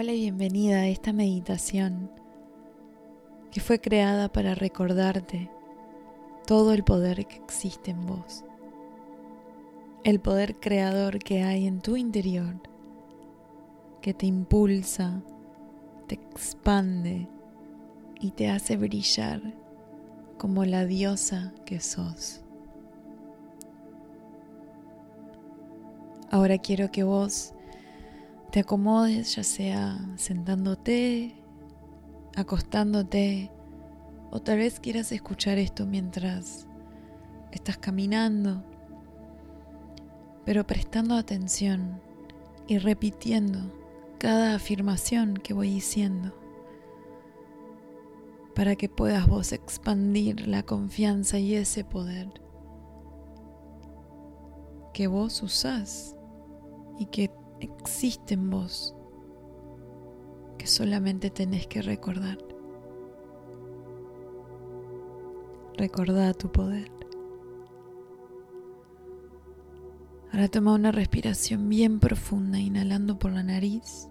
Hola bienvenida a esta meditación que fue creada para recordarte todo el poder que existe en vos, el poder creador que hay en tu interior, que te impulsa, te expande y te hace brillar como la diosa que sos. Ahora quiero que vos te acomodes, ya sea sentándote, acostándote, o tal vez quieras escuchar esto mientras estás caminando, pero prestando atención y repitiendo cada afirmación que voy diciendo para que puedas vos expandir la confianza y ese poder que vos usás y que existe en vos que solamente tenés que recordar. Recordá tu poder. Ahora toma una respiración bien profunda, inhalando por la nariz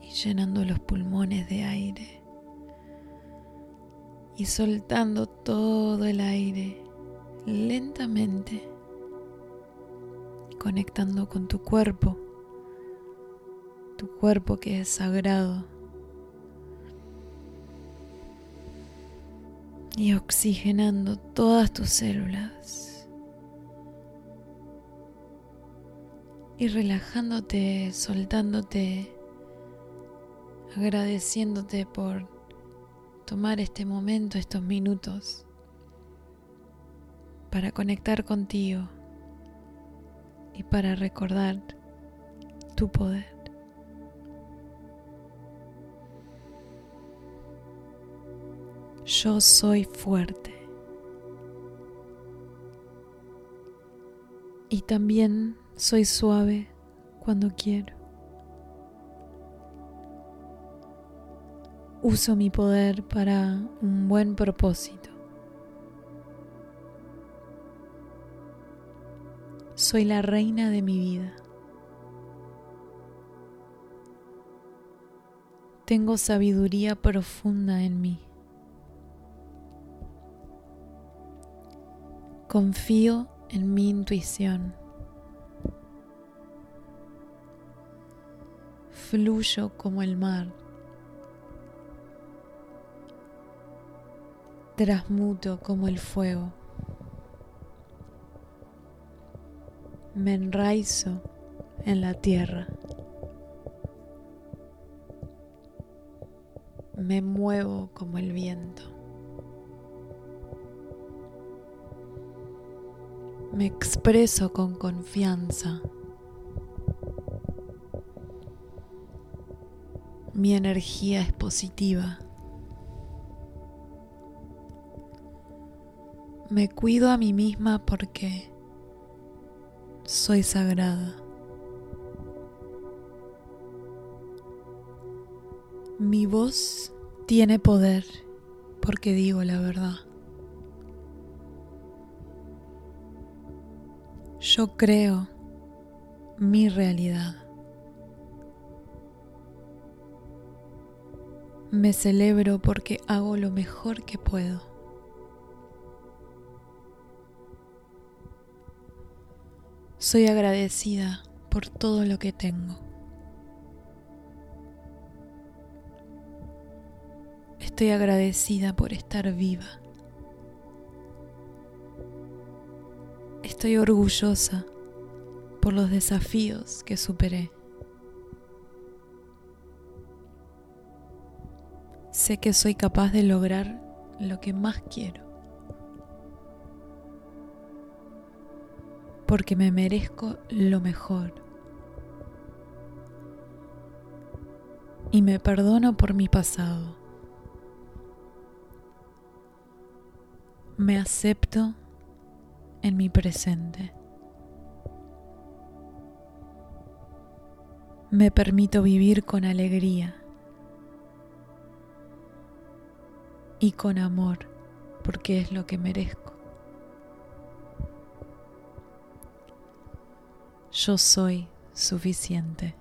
y llenando los pulmones de aire. Y soltando todo el aire lentamente, conectando con tu cuerpo tu cuerpo que es sagrado. Y oxigenando todas tus células. Y relajándote, soltándote, agradeciéndote por tomar este momento, estos minutos, para conectar contigo y para recordar tu poder. Yo soy fuerte. Y también soy suave cuando quiero. Uso mi poder para un buen propósito. Soy la reina de mi vida. Tengo sabiduría profunda en mí. Confío en mi intuición. Fluyo como el mar. Transmuto como el fuego. Me enraizo en la tierra. Me muevo como el viento. Me expreso con confianza. Mi energía es positiva. Me cuido a mí misma porque soy sagrada. Mi voz tiene poder porque digo la verdad. Yo creo mi realidad. Me celebro porque hago lo mejor que puedo. Soy agradecida por todo lo que tengo. Estoy agradecida por estar viva. Estoy orgullosa por los desafíos que superé. Sé que soy capaz de lograr lo que más quiero. Porque me merezco lo mejor. Y me perdono por mi pasado. Me acepto en mi presente. Me permito vivir con alegría y con amor porque es lo que merezco. Yo soy suficiente.